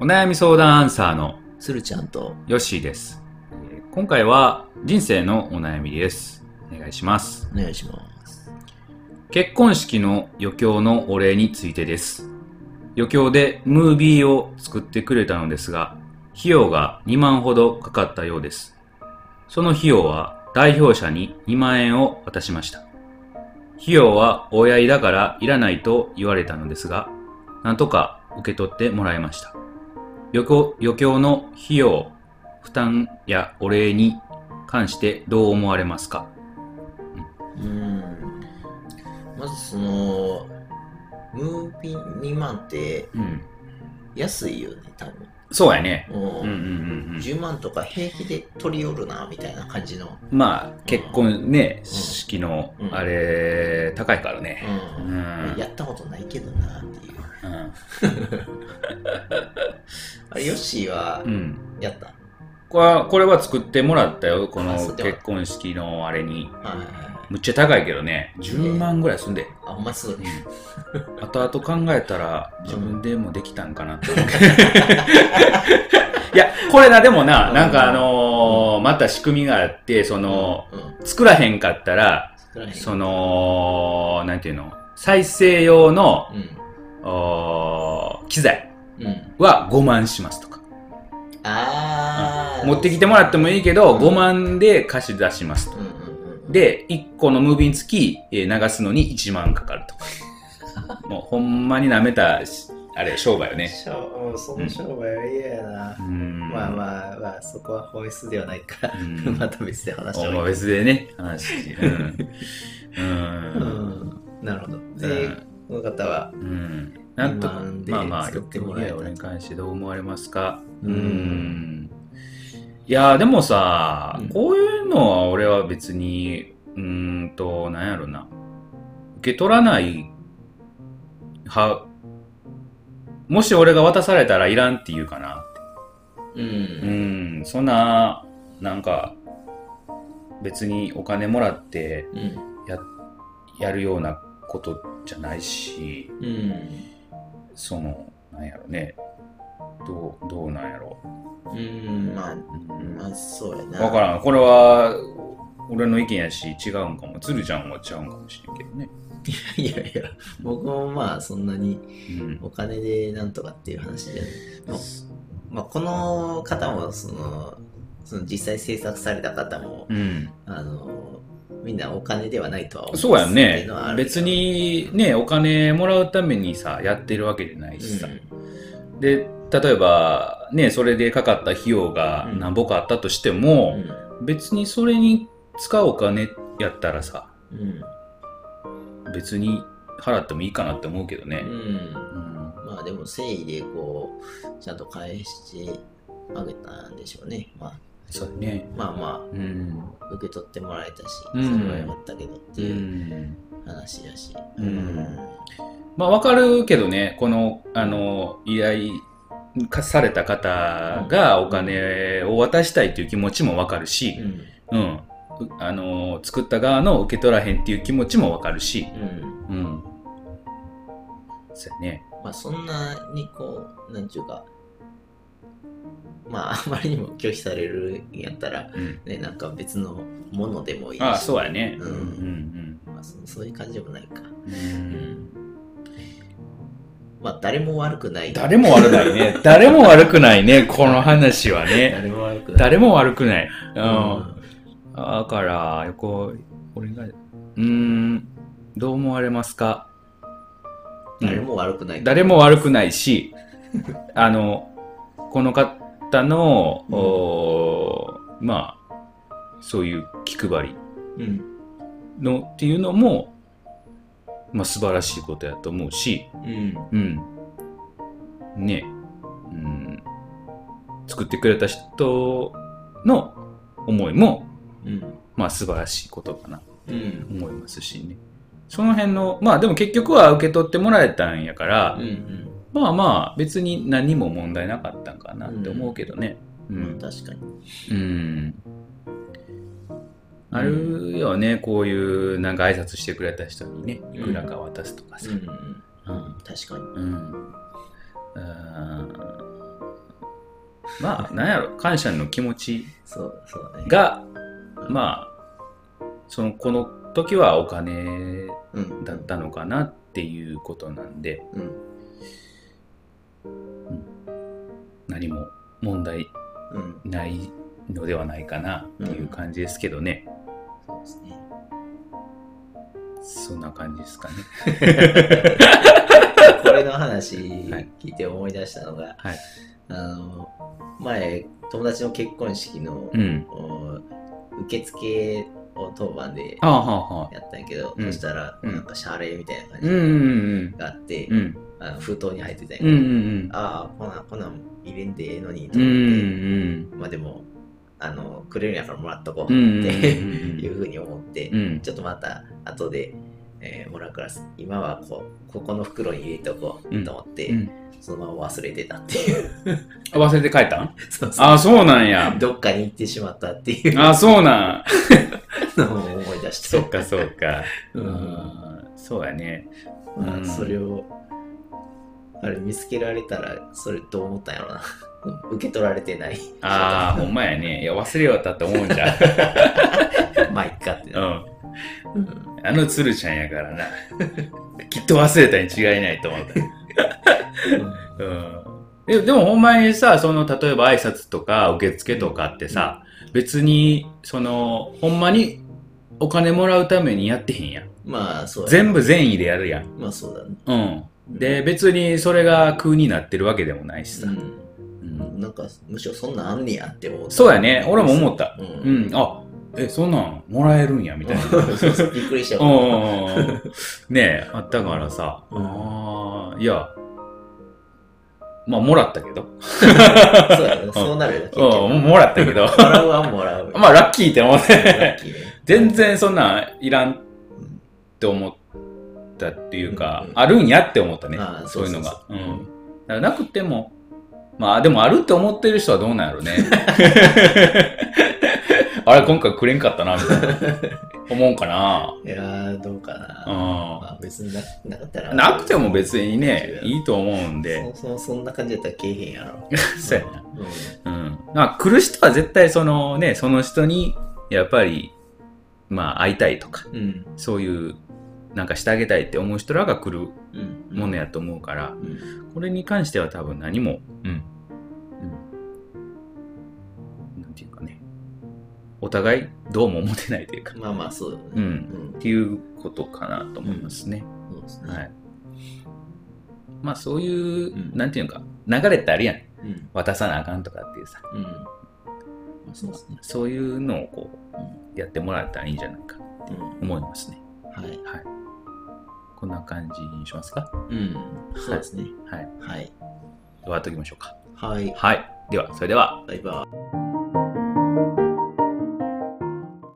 お悩み相談アンサーのするちゃんと、ヨッシーです。えー今回は人生のお悩みです。お願いします。お願いします。結婚式の余興のお礼についてです。余興でムービーを作ってくれたのですが、費用が2万ほどかかったようです。その費用は代表者に2万円を渡しました。費用はお祝いだからいらないと言われたのですが、なんとか受け取ってもらいました。余興の費用、負担やお礼に関してどう思われますか？うーん。まずその、ムービー2万ってうん。安いよね、多分。そうやね。うんうんうんうんうん。10万とか平気で取り寄るな、みたいな感じの。まあ、結婚ね、ん式のう、んあれ、高いからね。やったことないけどな、っていう。うん。あれ、ヨッシーはう、ん。やった？これは、作ってもらったよ。この結婚式のあれに。はい。むっちゃ高いけどね。10万ぐらいすんで。あ、ほんますごい。後々考えたら、自分でもできたんかなって思う。いや、これな、でもな、うんなんかあのーまた仕組みがあって、その、うん、作らへんかったら、その、なんていうの、再生用の、うん。機材うん。は5万しますとか。あー。持ってきてもらってもいいけど、うん5万で貸し出しますとで、1個のムービーにつき、えー流すのに1万かかるとか。もうほんまに舐めたし、あれ、商売よね。その商売は嫌やなう。ん。まあまあまあ、そこは本質ではないから、うん また別で話しおまあても。別でね、話。うん。う。うんん。なるほど。で、うんこの方は、うん。なんとか2万、でまあまあ、作ってもらえた俺に関してどう思われますか？うんうん。いやーでもさ、うんこういうのは俺は別に、うーんと、なんやろな。受け取らないは、もし俺が渡されたらいらんって言うかな。う。うんん、そんな、なんか、別にお金もらってうん。や、やるようなことじゃないし、うん。その、なんやろね。どう、どうなんやろ。うん。まあ、うんまあ、そうやな。わからん。これは、俺の意見やし、違うんかも。鶴ちゃんは違うんかもしれんけどね。いやいや、僕もまあ、そんなにうん。お金でなんとかっていう話じゃない。まあまあ、この方も、その、その実際制作された方も、うん。あの、みんなお金ではないとは思そうやね別、にね、お金もらうためにさ、やってるわけじゃないしさ。で、例えば、ね、それでかかった費用がうん何ぼかあったとしてうん。も、別にそれに使うお金やったらさ、うん。別に払ってもいいかなって思うけどね。うん。うん。まあでも誠意でこう、ちゃんと返してあげたんでしょうね。まあそうね。まあまうん。あ、受け取ってもらえたし、うんそれはよかったけどってう。いうん話やし。うんまあわかるけどね、この、あの、依頼かされた方がお金を渡したいという気持ちもわかるし、うん。うん。うあの、作った側の受け取らへんっていう気持ちもわかるし、うん。うん。そうやね。まあそんなにこう、なんちゅうか、まああまりにも拒否されるんやったら、うん。ね、なんか別のものでもいいし。ああ、そうやね。ううんんうんまあそそういう感じでもないか。うん。ううんん。まあ誰も悪くない。誰も悪くないね。誰も悪くないね、この話はね。誰も悪くない。誰も悪くない。う。うんん。だから、横、俺が、うーん、どう思われますか？誰も悪くない。誰も悪くないし、あの、この方の、うんおーまあ、そういう気配りうん。のっていうのも、まあ素晴らしいことやと思うし、うん。うん。ね、うん、作ってくれた人の思いも、うん。まあ素晴らしいことかなうん。思いますしね。その辺の、まあでも結局は受け取ってもらえたんやから、うん。まあまあ別に何も問題なかったんかなって思うけどね。ううん。ん。確かに。うん。あるよね、こういうなんか挨拶してくれた人にね、いくらか渡すとかさ。うん。うん確かに。うん。うんまあ、なんやろ、感謝の気持ちそう、そうね。が、まあ、その、この時はお金うん。だったのかなっていうことなんで、うん。何も問題うん。ないのではないかなっていう感じですけどね。そんな感じですかね。これの話はい聞いて思い出したのが、はい。あの、前、友達の結婚式の、うん。お受付を当番で。やったんやけど、うんそしたら、うんなんか謝礼みたいな感じうんうんがあって、うん。うん。あの封筒に入ってたんやけうんうど、んああ、こんなん、こんなん入れんでええのにとうん。う思って、んまあでも、あの、くれるんやからもらっとこううん。うんってうん いうふうに思って、うん。ちょっとまた後で、えーもらうから、今はこう、ここの袋に入れておこうと思って、うんそのまま忘れてたっていう。あ忘れて帰ったん？そうそうあ、そうなんや。どっかに行ってしまったっていうあ、そうなん。のを思い出して。そっかそっか。ううんん。そうやね。うんまあ、それを、あれ見つけられたら、それどう思ったんやろな。受け取られてない。ああ、ほんまやね。いや、忘れよったって思うんじゃん。まあ、いっかってな。うん。うんあの鶴ちゃんやからな。きっと忘れたに違いないと思った。うん。ででもほんまにさ、その、例えば挨拶とか受付とかってさ、別に、その、ほんまにお金もらうためにやってへんやん。まあ、そうや全部善意でやるやん。まあ、そうだね。うん。で、別にそれが空になってるわけでもないしさ。ううんん。なんか、むしろそんなんあんねやって思った。そうやね。俺も思った。う。うんん。あ、え、そんなんもらえるんや、みたいな。びっくりした。ねえ、あったからさ。うんああ、いや、まあ、もらったけど。そうやね。そうなるよ、結うん、局。もらったけど。もらうはもらう。まあ、ラッキーって思って。ね。全然そんなんいらんっうんて思ったっていうか、うんあるんやって思ったねそういうのが。そうんだからなくても、まあ、でもあるって思ってる人はどうなんやろね。あれ、今回くれんかったな、みたいな。思うんかな。いやー、どうかな。うんまあ、別にななかったら。なくても別にね、いいと思うんで。そもそもそんな感じだったらけえへんやろ。そうやな。ううん。まあ、来る人は絶対そのね、その人に、やっぱり、まあ、会いたいとか、ん。うん。そういう、なんかしてあげたいって思う人らが来るうん。ものやと思うから、うん。これに関しては多分何も、うん。うん。なんていうかね、お互いどうも思ってないというか、まあまあ、そうだね。うんうんっていうことかなと思いますね。そうですね。はい。まあ、そういう、うんなんていうか、流れってあるやん。うん。渡さなあかんとかっていうさ、うん。まあ、そうですね。そういうのをこうんう、やってもらえたらいいんじゃないかってうん。思いますね。はい。はい。こんな感じにしますか？うん。そうですね。はい。はい。終わっときましょうか。はい。はい。では、それでは。バイバイ。